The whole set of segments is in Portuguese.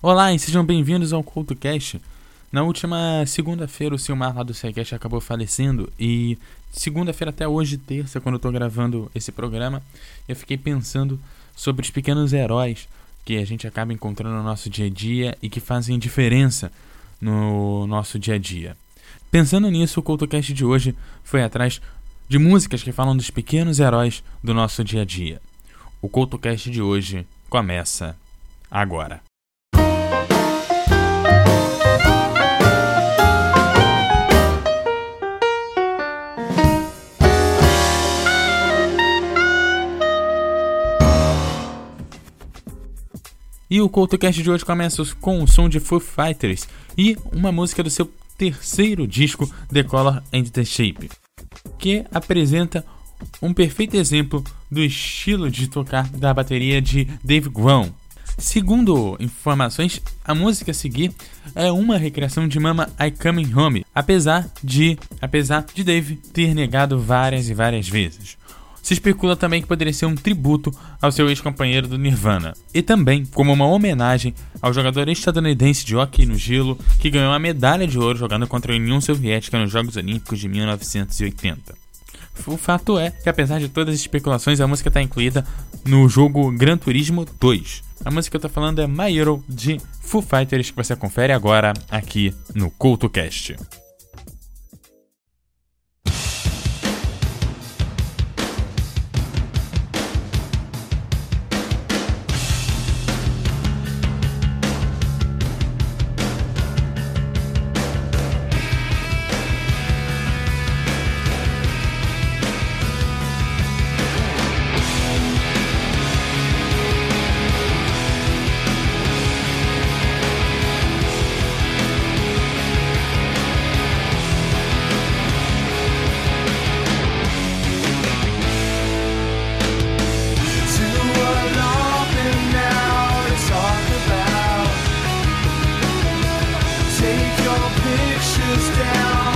Olá e sejam bem-vindos ao CultoCast. Na última segunda-feira o Silmar lá do SciCast acabou falecendo e segunda-feira até hoje, terça, quando eu tô gravando esse programa, eu fiquei pensando sobre os pequenos heróis que a gente acaba encontrando no nosso dia a dia e que fazem diferença no nosso dia a dia. Pensando nisso, o CultoCast de hoje foi atrás de músicas que falam dos pequenos heróis do nosso dia a dia. O CultoCast de hoje começa agora. E o CoutoCast de hoje começa com o som de Foo Fighters e uma música do seu terceiro disco, The Color and the Shape, que apresenta um perfeito exemplo do estilo de tocar da bateria de Dave Grohl. Segundo informações, a música a seguir é uma recriação de Mama I Coming Home, apesar de, apesar de Dave ter negado várias e várias vezes. Se especula também que poderia ser um tributo ao seu ex-companheiro do Nirvana, e também como uma homenagem ao jogador estadunidense de hockey no gelo que ganhou a medalha de ouro jogando contra a União Soviética nos Jogos Olímpicos de 1980. O fato é que, apesar de todas as especulações, a música está incluída no jogo Gran Turismo 2. A música que eu estou falando é My Hero de Foo Fighters, que você confere agora aqui no CultoCast. down.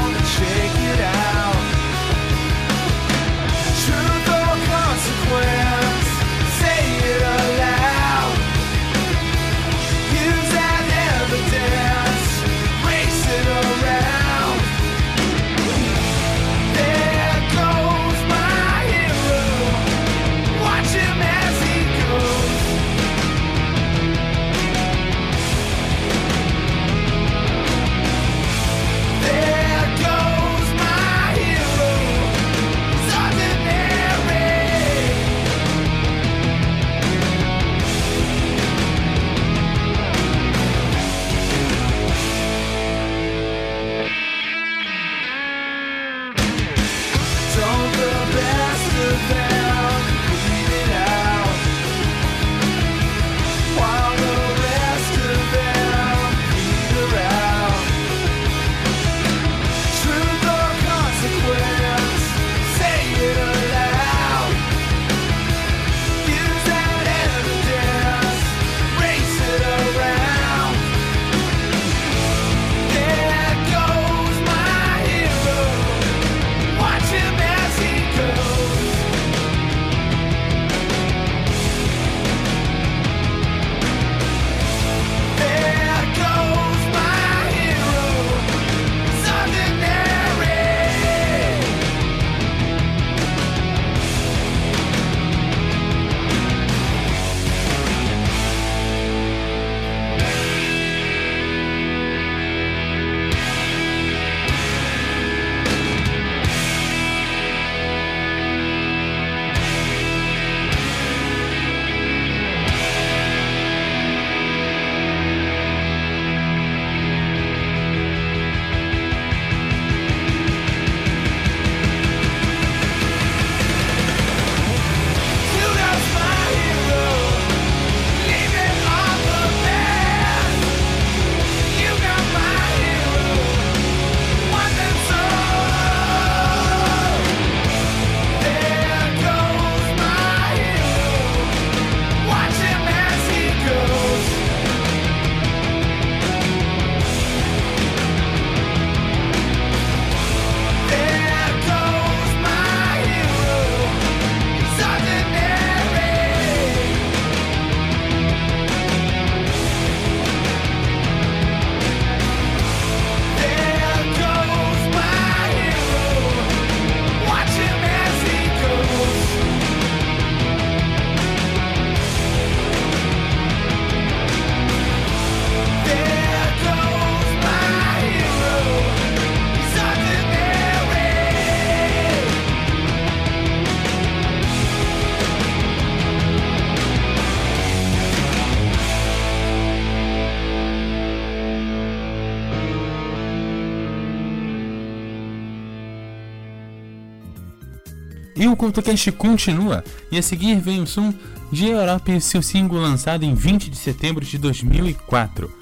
CultoCast continua e a seguir vem o som de Europa e seu single lançado em 20 de setembro de 2004.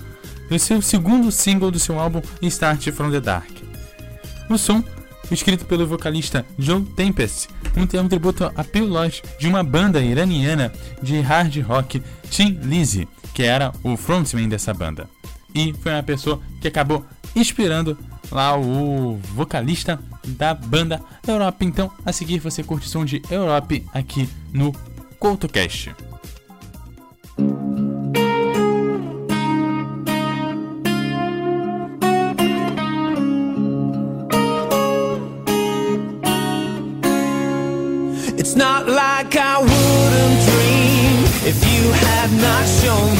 E seu segundo single do seu álbum Start From The Dark. O som, escrito pelo vocalista Joe Tempest, um tributo a Peel de uma banda iraniana de hard rock, Tim Lizzy, que era o frontman dessa banda. E foi uma pessoa que acabou inspirando lá o vocalista da banda Europa. Então, a seguir você curte o som de Europe aqui no CoutoCast. It's not like I wouldn't dream if you had not shown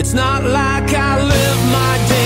It's not like I live my day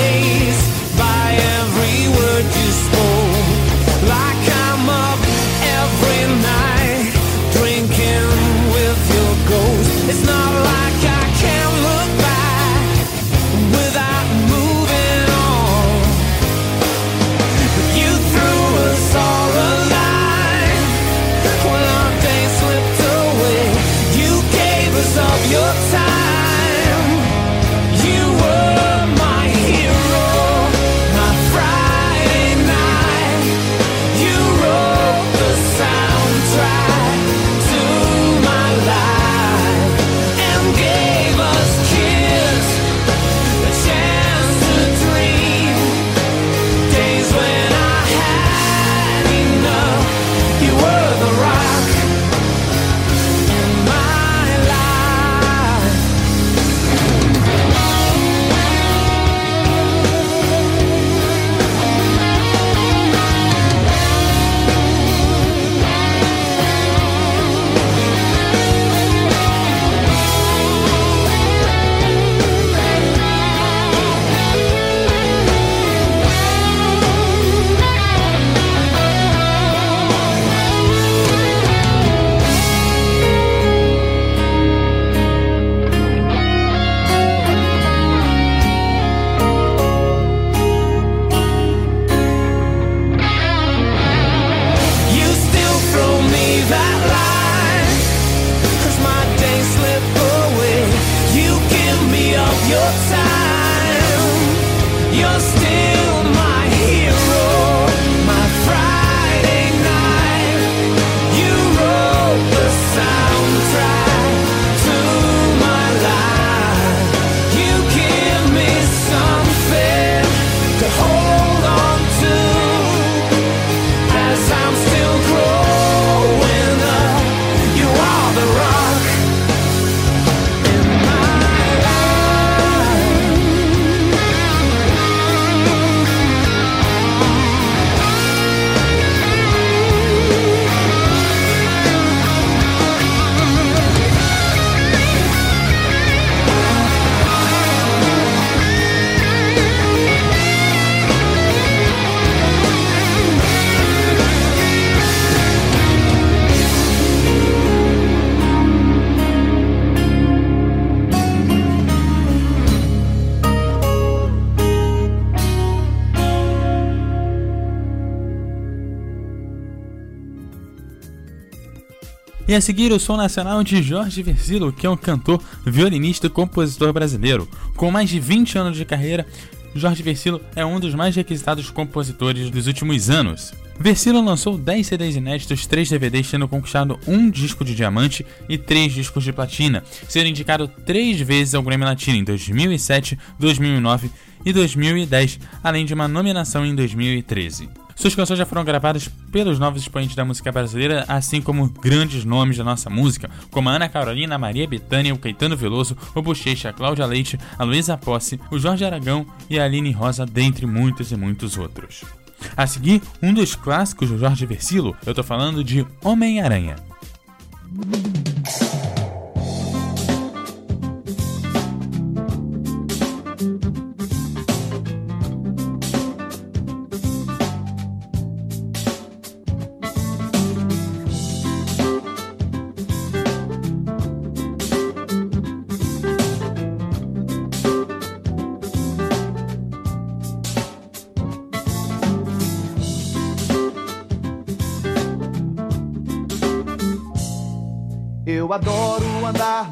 E a seguir, o som nacional de Jorge Versilo, que é um cantor, violinista e compositor brasileiro. Com mais de 20 anos de carreira, Jorge Versilo é um dos mais requisitados compositores dos últimos anos. Versilo lançou 10 CDs inéditos, 3 DVDs, tendo conquistado um disco de diamante e 3 discos de platina, sendo indicado 3 vezes ao Grammy Latino em 2007, 2009 e 2010, além de uma nominação em 2013. Suas canções já foram gravadas pelos novos expoentes da música brasileira, assim como grandes nomes da nossa música, como a Ana Carolina, a Maria Bethânia, o Caetano Veloso, o Bochecha, a Cláudia Leite, a Luísa Posse, o Jorge Aragão e a Aline Rosa, dentre muitos e muitos outros. A seguir, um dos clássicos do Jorge Versilo, eu tô falando de Homem-Aranha.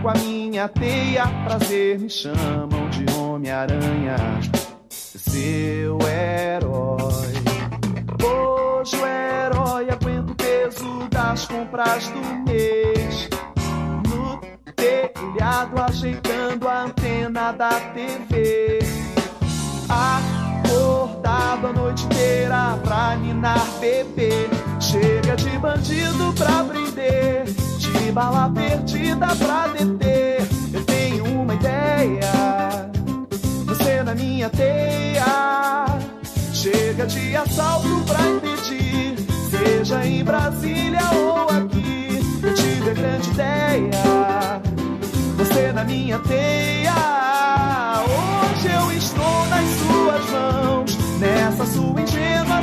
com a minha teia. Prazer me chamam de Homem-Aranha, seu herói. Hoje o herói aguenta o peso das compras do mês. No telhado, ajeitando a antena da TV. Acordado a noite inteira pra ninar bebê. Chega de bandido pra prender de bala perdida pra deter. Eu tenho uma ideia, você na minha teia. Chega de assalto pra impedir, seja em Brasília ou aqui. Eu tive a grande ideia, você na minha teia. Hoje eu estou nas suas mãos, nessa sua ingênua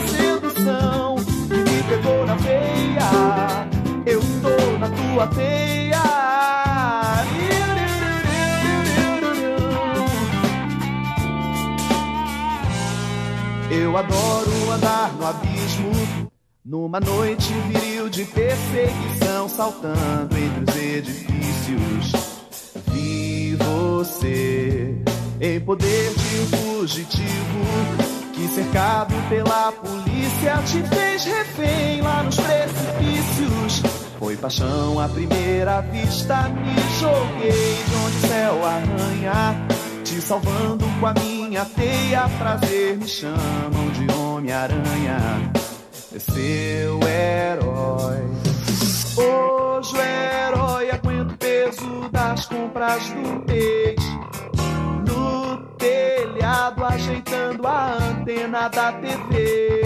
tua teia. Eu adoro andar no abismo, numa noite viril de perseguição, saltando entre os edifícios. Vi você em poder de um fugitivo que cercado pela polícia te fez refém lá nos precipícios. Foi paixão à primeira vista, me joguei de onde o céu arranha, te salvando com a minha teia. Prazer me chamam de Homem-Aranha, é seu herói. Hoje o herói aguenta o peso das compras do mês telhado ajeitando a antena da TV.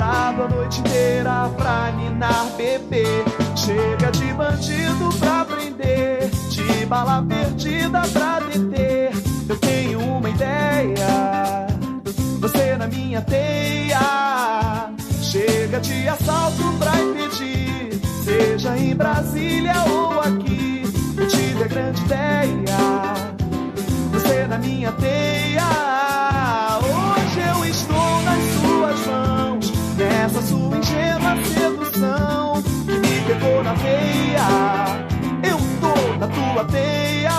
Acordado a noite inteira pra ninar bebê. Chega de bandido pra prender, de bala perdida pra deter. Eu tenho uma ideia, você na minha teia. Chega de assalto pra impedir, seja em Brasília ou aqui. Eu tive a grande ideia você na minha teia. Ingênua sedução que me pegou na veia. Eu tô na tua teia.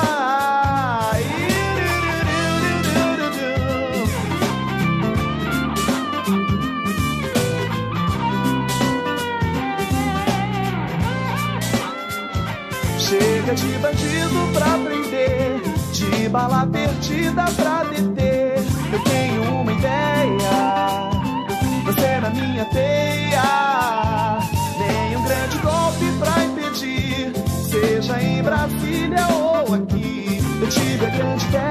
Chega de bandido pra prender de bala perdida pra deter. Eu tive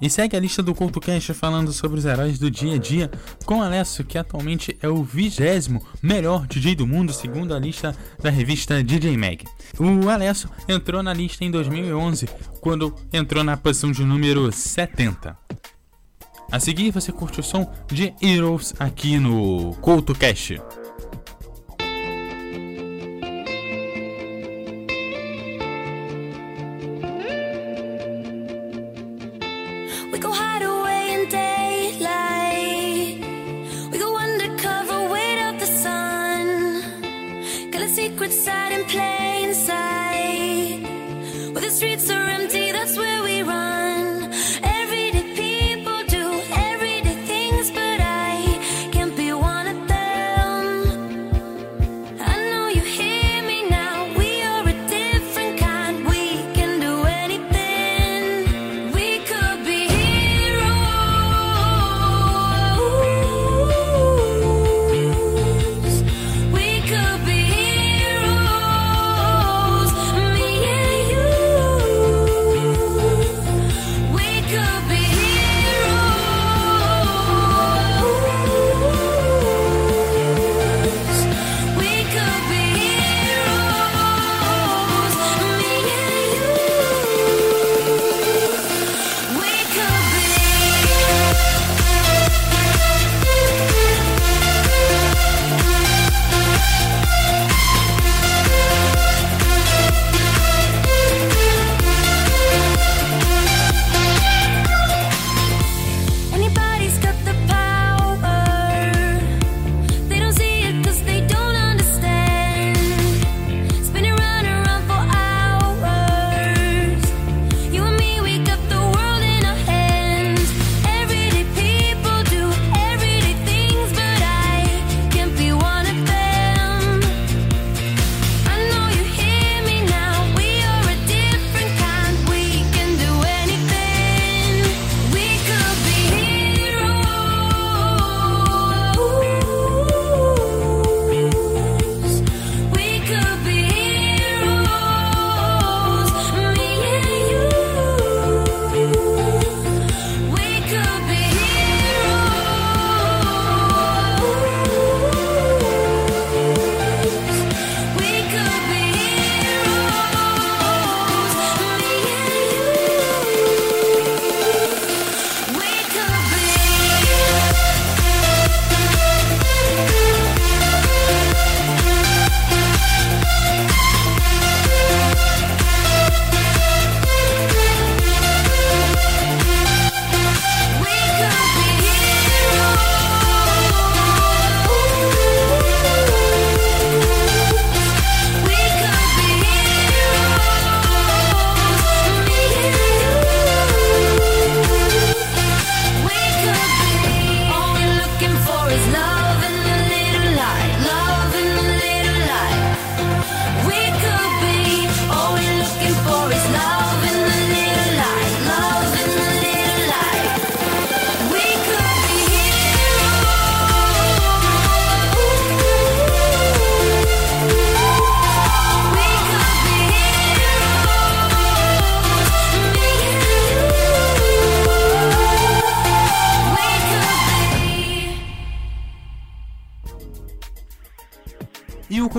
E segue a lista do CultoCast falando sobre os heróis do dia a dia com Alessio, que atualmente é o vigésimo melhor DJ do mundo, segundo a lista da revista DJ Mag. O Alessio entrou na lista em 2011, quando entrou na posição de número 70. A seguir você curte o som de Heroes aqui no CultoCast.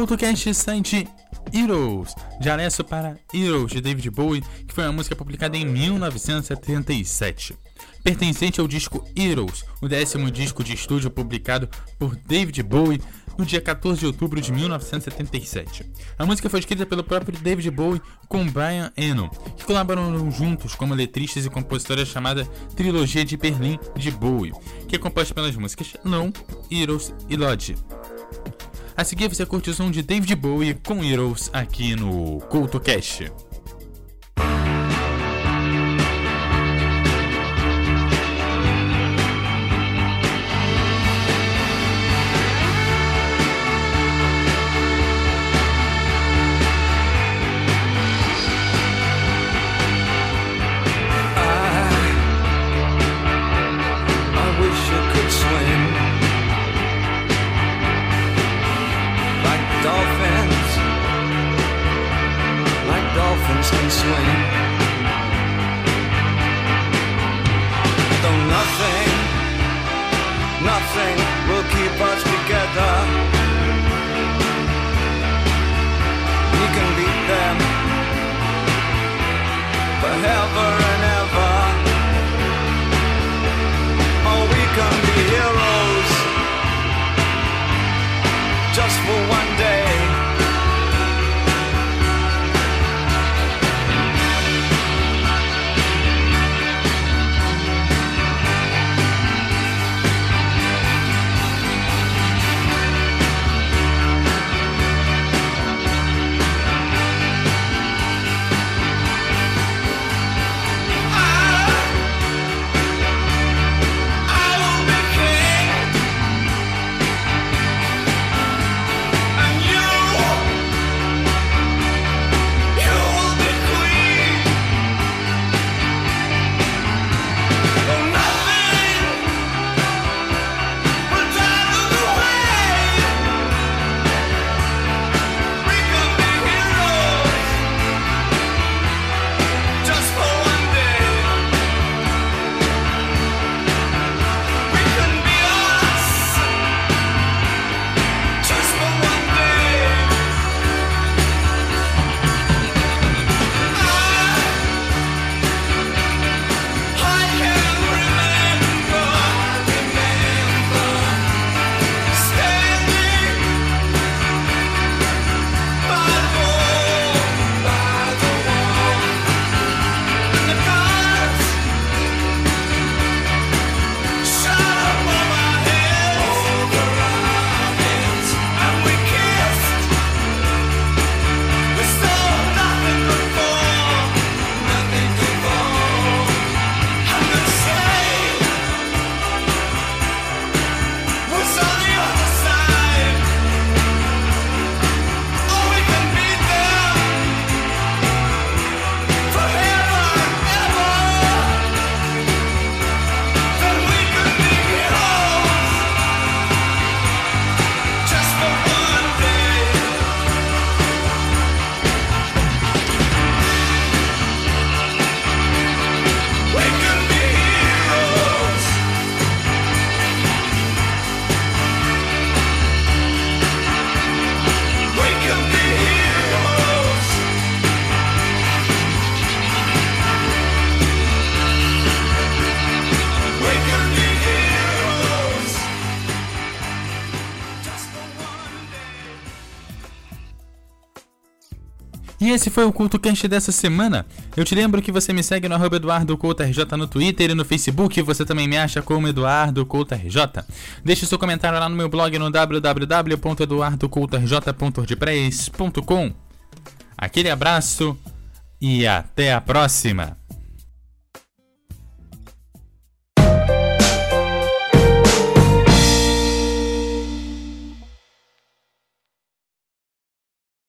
CultoCast sai de Heroes, de Alessio para Heroes, de David Bowie, que foi uma música publicada em 1977. Pertencente ao disco Heroes, o décimo disco de estúdio publicado por David Bowie no dia 14 de outubro de 1977. A música foi escrita pelo próprio David Bowie com Brian Eno, que colaboraram juntos como letristas e compositores chamada Trilogia de Berlim de Bowie, que é composta pelas músicas Non, Heroes e Lodge. A seguir você curte o som de David Bowie com Heroes aqui no CultoCast. E esse foi o Culto Cast dessa semana. Eu te lembro que você me segue no arroba EduardoCoutoRJ no Twitter e no Facebook. Você também me acha como EduardoCoutoRJ. Deixe seu comentário lá no meu blog no www.eduardocoutorj.wordpress.com. Aquele abraço e até a próxima!